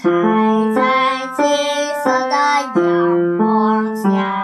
开在金色的阳光下